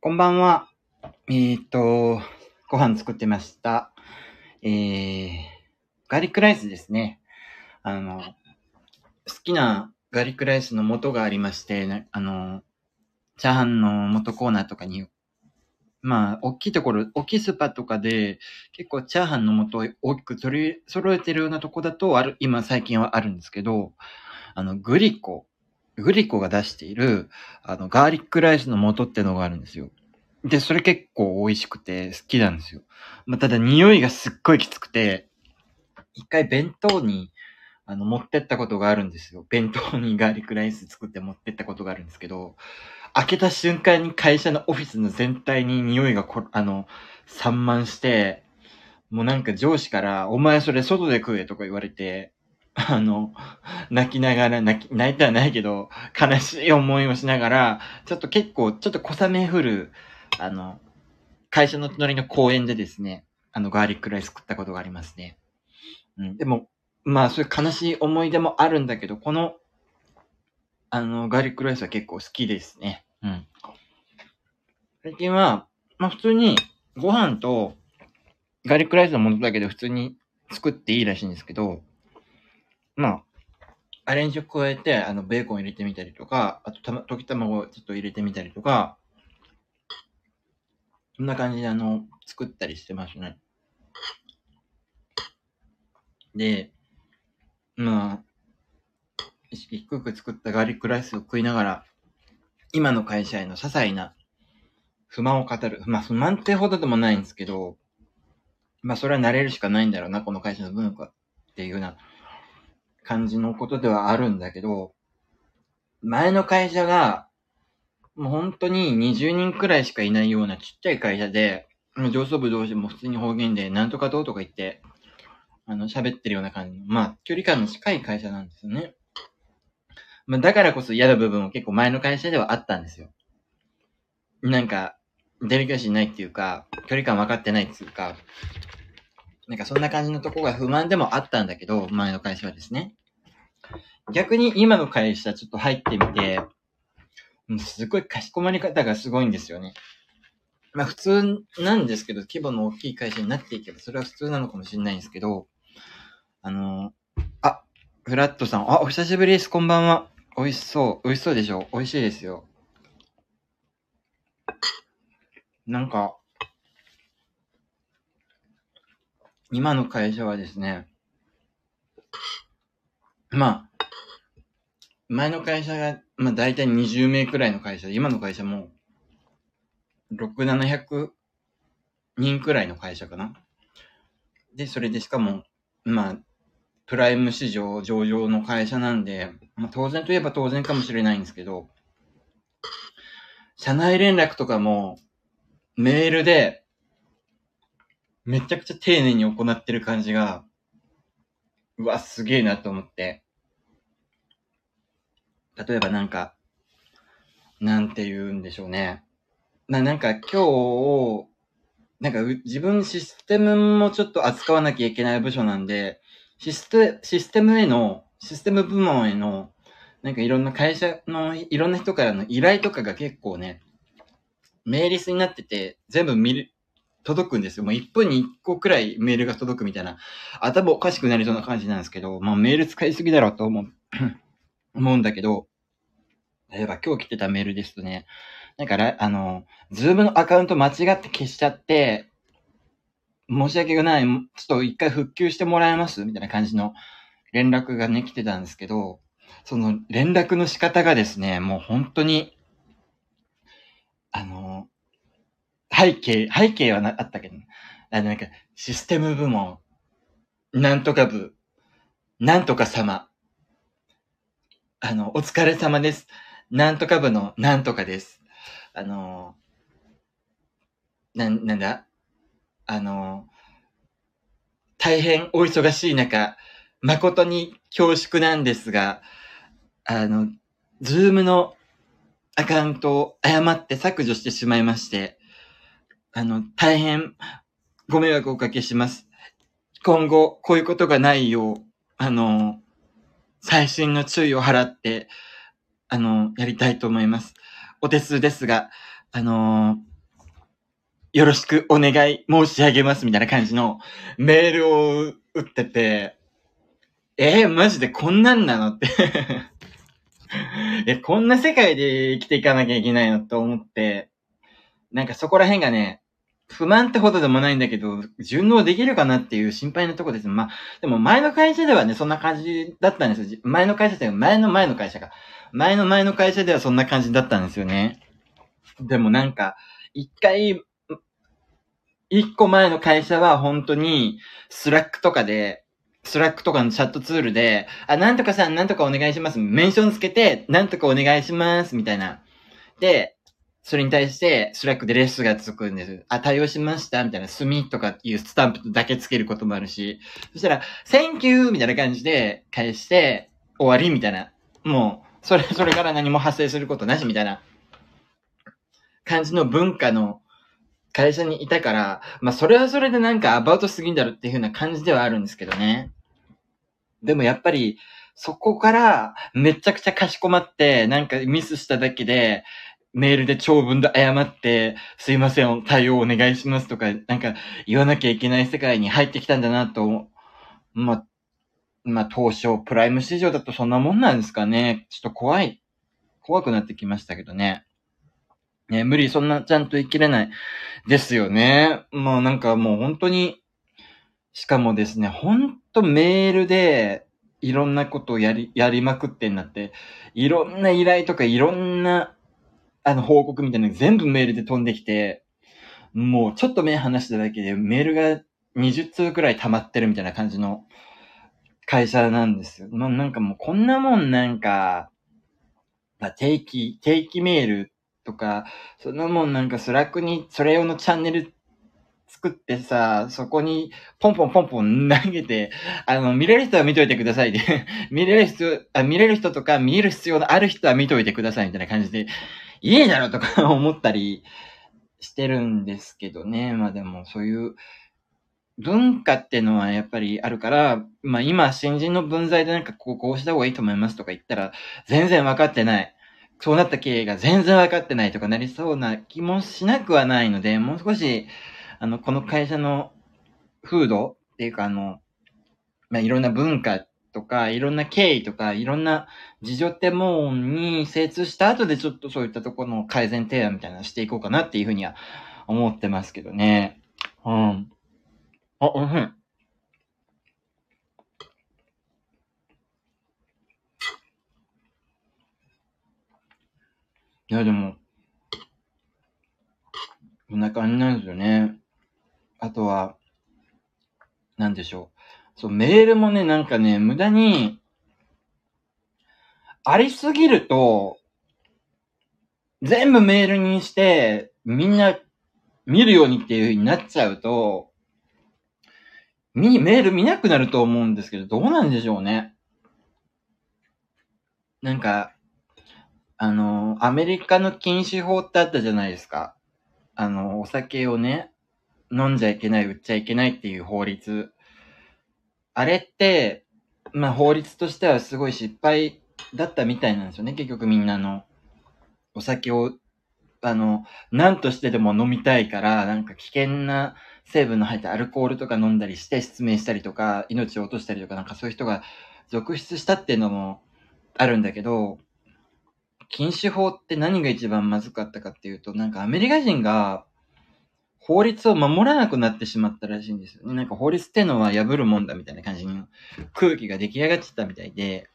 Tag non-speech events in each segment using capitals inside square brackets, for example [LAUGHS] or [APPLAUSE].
こんばんは。えー、っと、ご飯作ってました。えー、ガーリックライスですね。あの、好きなガーリックライスの素がありまして、あの、チャーハンの素コーナーとかに、まあ、大きいところ、大きいスーパーとかで、結構チャーハンの素を大きく取り揃えてるようなとこだと、ある、今最近はあるんですけど、あの、グリコ、グリコが出している、あの、ガーリックライスの素ってのがあるんですよ。で、それ結構美味しくて好きなんですよ。まあ、ただ匂いがすっごいきつくて、一回弁当に、あの、持ってったことがあるんですよ。弁当にガーリックライス作って持ってったことがあるんですけど、開けた瞬間に会社のオフィスの全体に匂いがこ、あの、散漫して、もうなんか上司から、お前それ外で食えとか言われて、あの、泣きながら、泣き、泣いてはないけど、悲しい思いをしながら、ちょっと結構、ちょっと小雨降る、あの、会社の隣の公園でですね、あの、ガーリックライス食ったことがありますね。うん、でも、まあ、そういう悲しい思い出もあるんだけど、この、あの、ガーリックライスは結構好きですね。うん。最近は、まあ普通に、ご飯と、ガーリックライスのものだけで普通に作っていいらしいんですけど、まあ、アレンジを加えて、あの、ベーコン入れてみたりとか、あと、た、溶き卵をちょっと入れてみたりとか、そんな感じで、あの、作ったりしてますね。で、まあ、意識低く作ったガーリックライスを食いながら、今の会社への些細な不満を語る。まあ、不満ってほどでもないんですけど、まあ、それは慣れるしかないんだろうな、この会社の文化っていうような感じのことではあるんだけど、前の会社が、もう本当に20人くらいしかいないようなちっちゃい会社で、上層部同士も普通に方言で、なんとかどうとか言って、あの、喋ってるような感じの、まあ、距離感の近い会社なんですよね。まあ、だからこそ嫌な部分も結構前の会社ではあったんですよ。なんか、デリカシーないっていうか、距離感分かってないっていうか、なんかそんな感じのとこが不満でもあったんだけど、前の会社はですね。逆に今の会社ちょっと入ってみて、もうすごいかしこまり方がすごいんですよね。まあ普通なんですけど、規模の大きい会社になっていけば、それは普通なのかもしれないんですけど、あの、あ、フラットさん、あ、お久しぶりです、こんばんは。美味しそう、美味しそうでしょ？美味しいですよ。なんか、今の会社はですね、まあ、前の会社が、まあ大体20名くらいの会社で、今の会社も、6、700人くらいの会社かな。で、それでしかも、まあ、プライム市場上場の会社なんで、まあ当然といえば当然かもしれないんですけど、社内連絡とかも、メールで、めちゃくちゃ丁寧に行ってる感じが、うわ、すげえなと思って。例えばなんか、なんて言うんでしょうね。な、なんか今日、なんか自分システムもちょっと扱わなきゃいけない部署なんで、システ、システムへの、システム部門への、なんかいろんな会社の、いろんな人からの依頼とかが結構ね、メーリスになってて、全部見る、届くんですよ。もう1分に1個くらいメールが届くみたいな、頭おかしくなりそうな感じなんですけど、まあメール使いすぎだろうと思う、思うんだけど、例えば今日来てたメールですとね、なんか、あの、ズームのアカウント間違って消しちゃって、申し訳がない、ちょっと一回復旧してもらえます？みたいな感じの連絡がね、来てたんですけど、その連絡の仕方がですね、もう本当に、あの、背景、背景はなあったけど、あのなんか、システム部門、なんとか部、なんとか様、あの、お疲れ様です。なんとか部のなんとかです。あの、なん、なんだ？あの、大変お忙しい中、誠に恐縮なんですが、あの、ズームのアカウントを誤って削除してしまいまして、あの、大変ご迷惑をおかけします。今後、こういうことがないよう、あの、最新の注意を払って、あの、やりたいと思います。お手数ですが、あのよろしくお願い申し上げますみたいな感じのメールを打ってて、えー、マジでこんなんなのって [LAUGHS] え、こんな世界で生きていかなきゃいけないのと思って、なんかそこら辺がね、不満ってほどでもないんだけど、順応できるかなっていう心配なとこです。まあ、でも前の会社ではね、そんな感じだったんですよ。前の会社って前の前の会社が。前の前の会社ではそんな感じだったんですよね。でもなんか、一回、一個前の会社は本当に、スラックとかで、スラックとかのチャットツールで、あ、なんとかさん、なんとかお願いします。メンションつけて、なんとかお願いします。みたいな。で、それに対して、スラックでレスがつくんです。あ、対応しましたみたいな、済とかいうスタンプだけつけることもあるし、そしたら、Thank you! みたいな感じで返して、終わりみたいな。もう、それ、それから何も発生することなしみたいな感じの文化の会社にいたから、まあそれはそれでなんかアバウトすぎんだろっていう風な感じではあるんですけどね。でもやっぱり、そこからめちゃくちゃかしこまって、なんかミスしただけで、メールで長文で謝って、すいません、対応お願いしますとか、なんか言わなきゃいけない世界に入ってきたんだなと、まあ、まあ、当初、プライム市場だとそんなもんなんですかね。ちょっと怖い、怖くなってきましたけどね。ね、無理、そんなちゃんと生きれない。ですよね。もうなんかもう本当に、しかもですね、ほんとメールで、いろんなことをやり、やりまくってんなって、いろんな依頼とかいろんな、あの、報告みたいなの全部メールで飛んできて、もうちょっと目離しただけでメールが20通くらい溜まってるみたいな感じの会社なんですよ。まあ、なんかもうこんなもんなんか、まあ、定期、定期メールとか、そんなもんなんかスラックにそれ用のチャンネル作ってさ、そこにポンポンポンポン投げて、あの、見れる人は見といてくださいで、[LAUGHS] 見れる人、あ、見れる人とか見える必要のある人は見といてくださいみたいな感じで、いいだろとか [LAUGHS] 思ったりしてるんですけどね。まあでもそういう文化ってのはやっぱりあるから、まあ今新人の分際でなんかこうこうした方がいいと思いますとか言ったら全然分かってない。そうなった経緯が全然分かってないとかなりそうな気もしなくはないので、もう少し、あの、この会社の風土っていうか、あの、まあ、いろんな文化とか、いろんな経緯とか、いろんな事情ってもんに精通した後でちょっとそういったところの改善提案みたいなのしていこうかなっていうふうには思ってますけどね。うん。あ、うん。いや、でも、こんな感じなんですよね。あとは、なんでしょう。そう、メールもね、なんかね、無駄に、ありすぎると、全部メールにして、みんな見るようにっていう風になっちゃうと、み、メール見なくなると思うんですけど、どうなんでしょうね。なんか、あの、アメリカの禁止法ってあったじゃないですか。あの、お酒をね、飲んじゃいけない、売っちゃいけないっていう法律。あれって、まあ法律としてはすごい失敗だったみたいなんですよね。結局みんなの、お酒を、あの、何としてでも飲みたいから、なんか危険な成分の入ったアルコールとか飲んだりして失明したりとか、命を落としたりとか、なんかそういう人が続出したっていうのもあるんだけど、禁止法って何が一番まずかったかっていうと、なんかアメリカ人が法律を守らなくなってしまったらしいんですよね。なんか法律ってのは破るもんだみたいな感じの空気が出来上がっちゃったみたいで、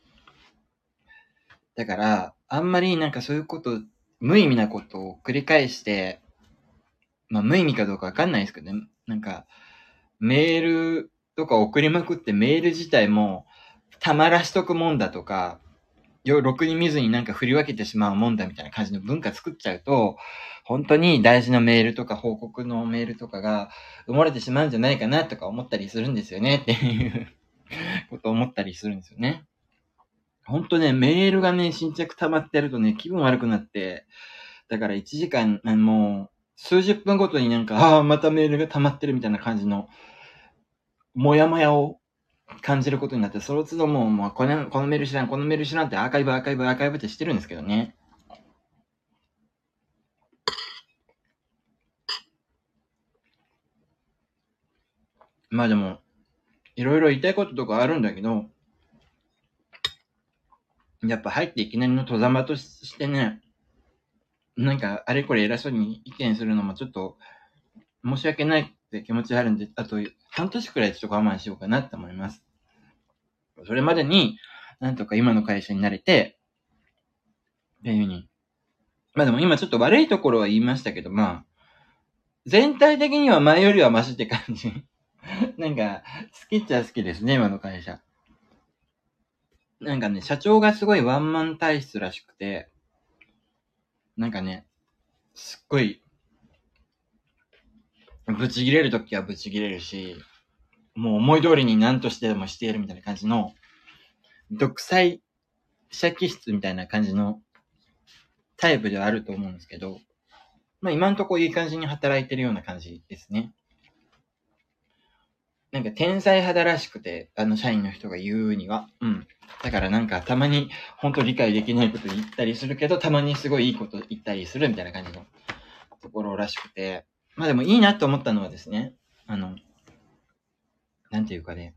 だから、あんまりなんかそういうこと、無意味なことを繰り返して、まあ無意味かどうかわかんないですけどね。なんか、メールとか送りまくってメール自体もたまらしとくもんだとか、ろくに見ずになんか振り分けてしまうもんだみたいな感じの文化作っちゃうと、本当に大事なメールとか報告のメールとかが埋もれてしまうんじゃないかなとか思ったりするんですよねっていうことを思ったりするんですよね。本当ね、メールがね、新着溜まってるとね、気分悪くなって、だから1時間、もう、数十分ごとになんか、ああ、またメールが溜まってるみたいな感じの、もやもやを感じることになって、その都度もう、もうこの、このメール知らん、このメール知らんってアーカイブ、アーカイブ、アーカイブってしてるんですけどね。まあでも、いろいろ言いたいこととかあるんだけど、やっぱ入っていきなりの戸ざまとしてね、なんかあれこれ偉そうに意見するのもちょっと申し訳ないって気持ちあるんで、あと半年くらいちょっと我慢しようかなって思います。それまでに、なんとか今の会社に慣れて、っていうふうに。まあでも今ちょっと悪いところは言いましたけど、まあ、全体的には前よりはマシって感じ。[LAUGHS] なんか、好きっちゃ好きですね、今の会社。なんかね、社長がすごいワンマン体質らしくて、なんかね、すっごい、ブチ切れるときはブチ切れるし、もう思い通りに何としてでもしてやるみたいな感じの、独裁者気質みたいな感じのタイプではあると思うんですけど、まあ今んとこいい感じに働いてるような感じですね。なんか天才肌らしくて、あの社員の人が言うには。うん。だからなんかたまに本当理解できないこと言ったりするけど、たまにすごいいいこと言ったりするみたいな感じのところらしくて。まあでもいいなと思ったのはですね、あの、なんていうかね、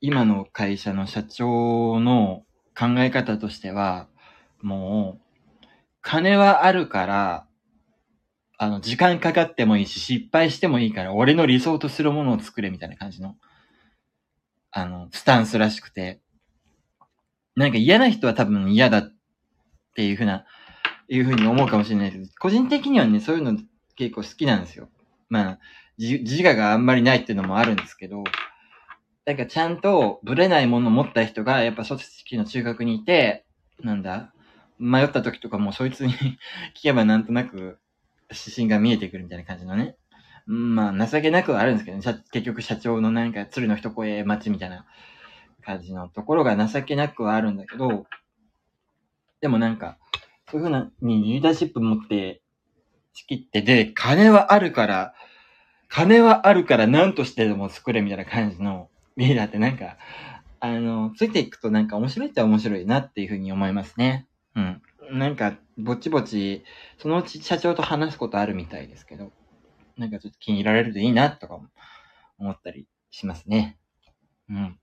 今の会社の社長の考え方としては、もう、金はあるから、あの、時間かかってもいいし、失敗してもいいから、俺の理想とするものを作れみたいな感じの、あの、スタンスらしくて、なんか嫌な人は多分嫌だっていうふうな、いうふうに思うかもしれないですけど、個人的にはね、そういうの結構好きなんですよ。まあ、自我があんまりないっていうのもあるんですけど、なんかちゃんとブレないものを持った人が、やっぱ組織の中学にいて、なんだ迷った時とかもそいつに [LAUGHS] 聞けばなんとなく指針が見えてくるみたいな感じのね。まあ、情けなくはあるんですけどね。結局社長のなんか鶴の一声待ちみたいな感じのところが情けなくはあるんだけど、でもなんか、そういうふうなにリーダーシップ持って仕切って、で、金はあるから、金はあるから何としてでも作れみたいな感じのリーダーってなんか、あの、ついていくとなんか面白いっちゃ面白いなっていうふうに思いますね。うん。なんか、ぼちぼち、そのうち社長と話すことあるみたいですけど、なんかちょっと気に入られるといいな、とか思ったりしますね。うん。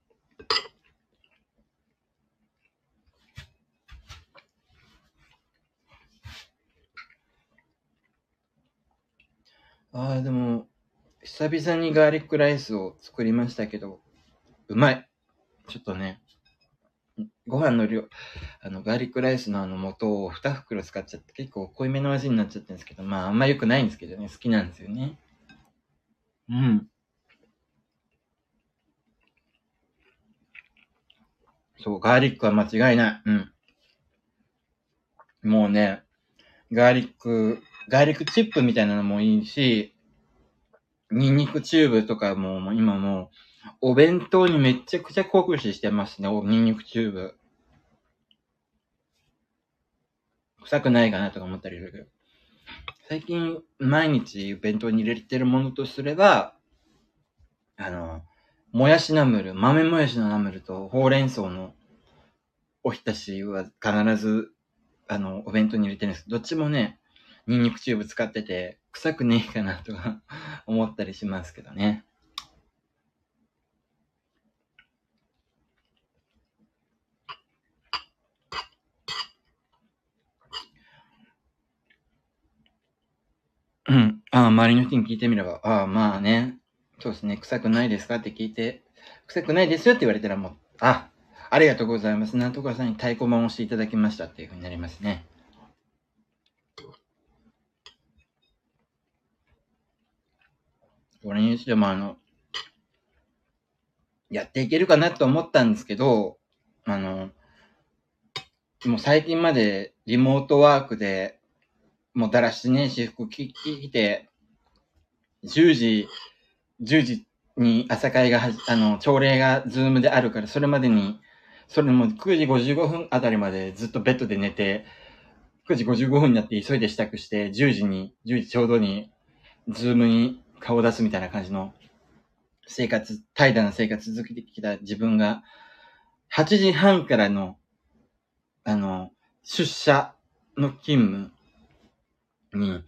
ああ、でも、久々にガーリックライスを作りましたけど、うまい。ちょっとね、ご飯の量、あの、ガーリックライスのあの素を2袋使っちゃって結構濃いめの味になっちゃってるんですけど、まああんま良くないんですけどね、好きなんですよね。うん。そう、ガーリックは間違いない。うん。もうね、ガーリック、ガーリックチップみたいなのもいいし、ニンニクチューブとかも今もう、お弁当にめちゃくちゃ酷使してますね、ニンニクチューブ。臭くないかなとか思ったりするけど。最近、毎日弁当に入れてるものとすれば、あの、もやしナムル、豆もやしのナムルとほうれん草のおひたしは必ず、あの、お弁当に入れてるんですどっちもね、ニンニクチューブ使ってて、臭くねえかなとか [LAUGHS] 思ったりしますけどね。うん。ああ、周りの人に聞いてみれば、ああ、まあね。そうですね。臭くないですかって聞いて、臭くないですよって言われたらもう、あ、ありがとうございます。なんとかさんに太鼓判をしていただきましたっていうふうになりますね。これにしてもあの、やっていけるかなと思ったんですけど、あの、もう最近までリモートワークでもうだらしねえ私服着て、10時、10時に朝会がはあの、朝礼がズームであるから、それまでに、それも9時55分あたりまでずっとベッドで寝て、9時55分になって急いで支度して、10時に、10時ちょうどに、ズームに顔を出すみたいな感じの生活、怠惰な生活続けてきた自分が、8時半からの、あの、出社の勤務に、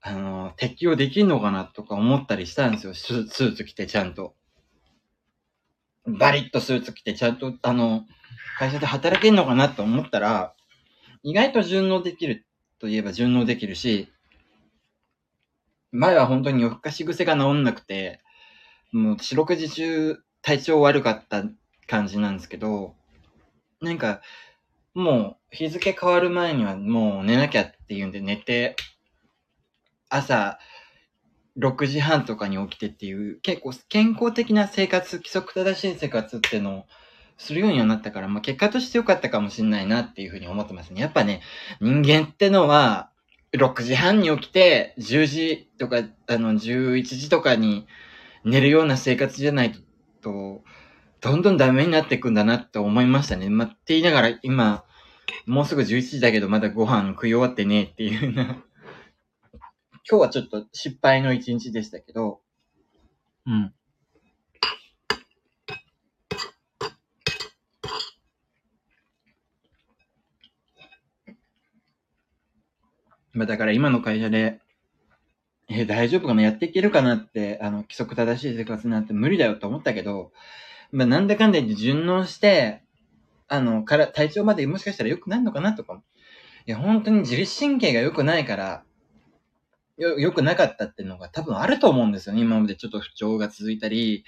あの、適用できんのかなとか思ったりしたんですよ。スーツ着てちゃんと。バリッとスーツ着てちゃんと、あの、会社で働けんのかなと思ったら、意外と順応できるといえば順応できるし、前は本当に夜更かし癖が治んなくて、もう四六時中体調悪かった感じなんですけど、なんか、もう日付変わる前にはもう寝なきゃっていうんで寝て、朝6時半とかに起きてっていう、結構健康的な生活、規則正しい生活ってのをするようにはなったから、まあ結果として良かったかもしれないなっていうふうに思ってますね。やっぱね、人間ってのは、6時半に起きて、10時とか、あの、11時とかに寝るような生活じゃないと、どんどんダメになっていくんだなって思いましたね。まって言いながら、今、もうすぐ11時だけど、まだご飯食い終わってねっていうな。[LAUGHS] 今日はちょっと失敗の一日でしたけど、うん。まあだから今の会社で、え大丈夫かな？やっていけるかなって、あの、規則正しい生活なんて無理だよと思ったけど、まあなんだかんだ言って順応して、あの、から、体調までもしかしたら良くなるのかなとか。いや、本当に自律神経が良くないから、よ、良くなかったっていうのが多分あると思うんですよね。今までちょっと不調が続いたり、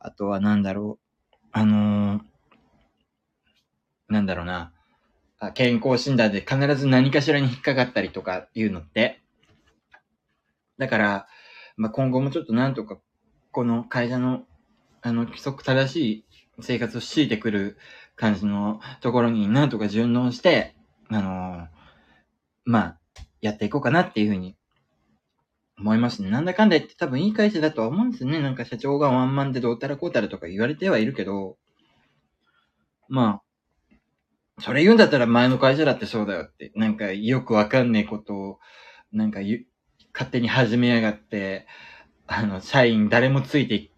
あとはなんだろう。あのー、なんだろうな。健康診断で必ず何かしらに引っかかったりとかいうのって。だから、まあ、今後もちょっとなんとか、この会社の、あの、規則正しい生活を強いてくる感じのところになんとか順応して、あのー、まあ、やっていこうかなっていうふうに思いますね。なんだかんだ言って多分いい会社だとは思うんですよね。なんか社長がワンマンでどうたらこうたらとか言われてはいるけど、まあ、それ言うんだったら前の会社だってそうだよって、なんかよくわかんねえことを、なんか勝手に始めやがって、あの、社員誰もついて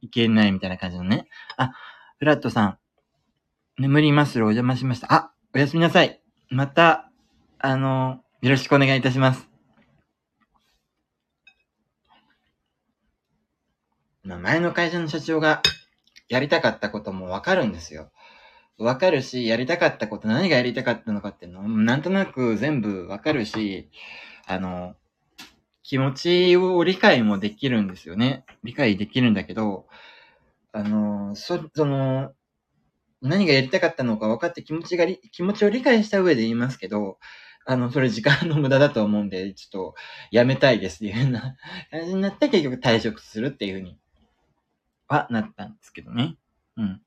いけないみたいな感じのね。あ、フラットさん、眠りまするお邪魔しました。あ、おやすみなさい。また、あの、よろしくお願いいたします。まあ、前の会社の社長がやりたかったこともわかるんですよ。わかるし、やりたかったこと、何がやりたかったのかっていうのなんとなく全部わかるし、あの、気持ちを理解もできるんですよね。理解できるんだけど、あの、そ、その、何がやりたかったのか分かって気持ちが気持ちを理解した上で言いますけど、あの、それ時間の無駄だと思うんで、ちょっと、やめたいですっていうような [LAUGHS] 感じになって結局退職するっていうふうに、はなったんですけどね。うん。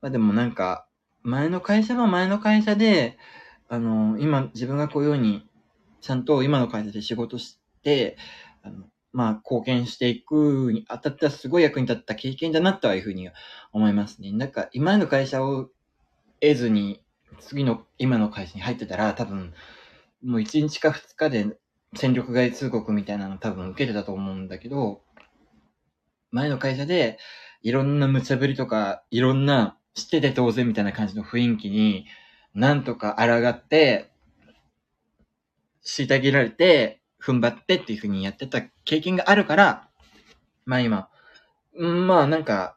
まあでもなんか、前の会社は前の会社で、あの、今自分がこういうように、ちゃんと今の会社で仕事して、あの、まあ、貢献していくにあたってはすごい役に立った経験だなとはいうふうに思いますね。なんか、今の会社を得ずに、次の、今の会社に入ってたら、多分、もう1日か2日で戦力外通告みたいなの多分受けてたと思うんだけど、前の会社で、いろんな無茶ぶりとか、いろんな知ってて当然みたいな感じの雰囲気に、なんとか抗って、虐げられて、踏ん張ってっていう風にやってた経験があるから、まあ今、まあなんか、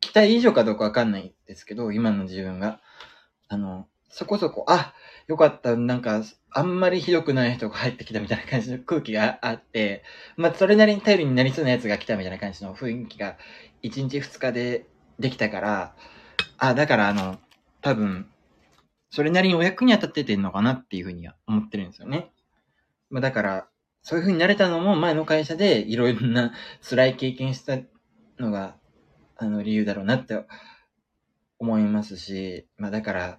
期待以上かどうかわかんないですけど、今の自分が。あの、そこそこ、あ、よかった、なんか、あんまりひどくない人が入ってきたみたいな感じの空気があって、まあそれなりに頼りになりそうなやつが来たみたいな感じの雰囲気が1日2日でできたから、あ、だからあの、多分、それなりにお役に当たっててんのかなっていうふうには思ってるんですよね。まあだから、そういうふうになれたのも前の会社でいろいろな辛い経験したのが、あの理由だろうなって思いますし、まあだから、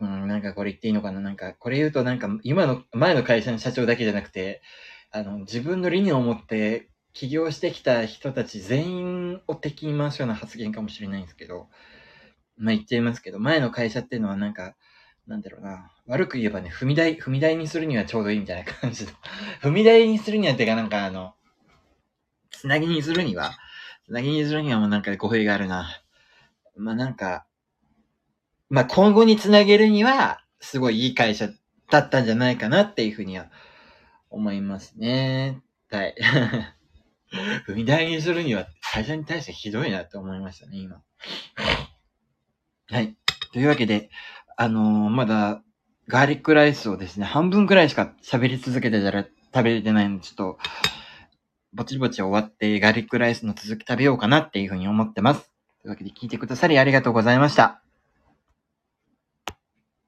うん、なんかこれ言っていいのかな？なんか、これ言うとなんか今の、前の会社の社長だけじゃなくて、あの、自分の理念を持って起業してきた人たち全員を敵に回すような発言かもしれないんですけど、まあ言っちゃいますけど、前の会社っていうのはなんか、なんだろうな、悪く言えばね、踏み台、踏み台にするにはちょうどいいみたいな感じの、[LAUGHS] 踏み台にするにはてかなんかあの、つなぎにするには、つなぎにするにはもうなんか語弊があるな。まあなんか、まあ今後につなげるには、すごいいい会社だったんじゃないかなっていうふうには思いますね。はい。[LAUGHS] 踏み台にするには会社に対してひどいなって思いましたね、今。はい。というわけで、あのー、まだ、ガーリックライスをですね、半分くらいしか喋り続けてたら食べれてないので、ちょっと、ぼちぼち終わって、ガーリックライスの続き食べようかなっていうふうに思ってます。というわけで聞いてくださりありがとうございました。